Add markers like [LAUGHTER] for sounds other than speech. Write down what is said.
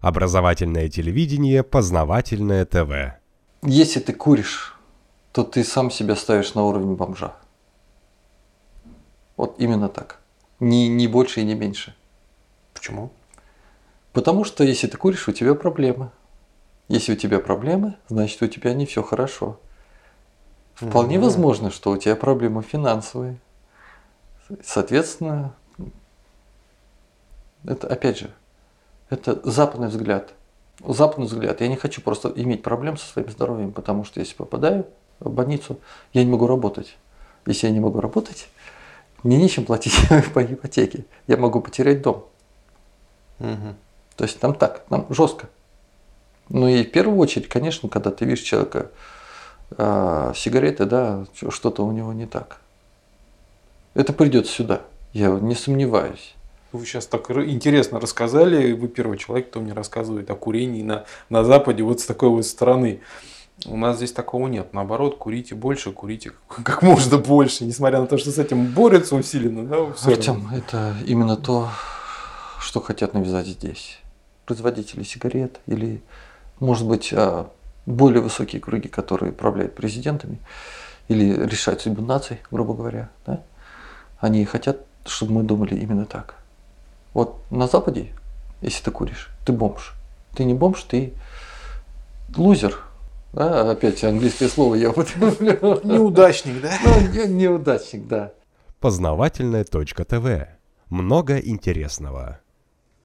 Образовательное телевидение, познавательное ТВ. Если ты куришь, то ты сам себя ставишь на уровень бомжа. Вот именно так. Ни, ни больше и не меньше. Почему? Потому что если ты куришь, у тебя проблемы. Если у тебя проблемы, значит у тебя не все хорошо. Вполне Мгм. возможно, что у тебя проблемы финансовые. Соответственно, это опять же, это западный взгляд. Западный взгляд. Я не хочу просто иметь проблем со своим здоровьем, потому что если попадаю в больницу, я не могу работать. Если я не могу работать, мне нечем платить [LAUGHS] по ипотеке. Я могу потерять дом. Мгм. То есть там так, там жестко. Ну и в первую очередь, конечно, когда ты видишь человека а, сигареты, да, что-то у него не так. Это придет сюда, я не сомневаюсь. Вы сейчас так интересно рассказали. Вы первый человек, кто мне рассказывает о курении на, на Западе вот с такой вот стороны. У нас здесь такого нет. Наоборот, курите больше, курите [LAUGHS] как можно больше. Несмотря на то, что с этим борются усиленно. Да. Артем, это именно то, что хотят навязать здесь. Производители сигарет или, может быть, а, более высокие круги, которые управляют президентами или решают судьбу наций, грубо говоря, да? они хотят, чтобы мы думали именно так. Вот на Западе, если ты куришь, ты бомж. Ты не бомж, ты лузер. Да, опять английское слово я употребляю. Неудачник, да? Ну, не- неудачник, да. Познавательное точка ТВ. Много интересного.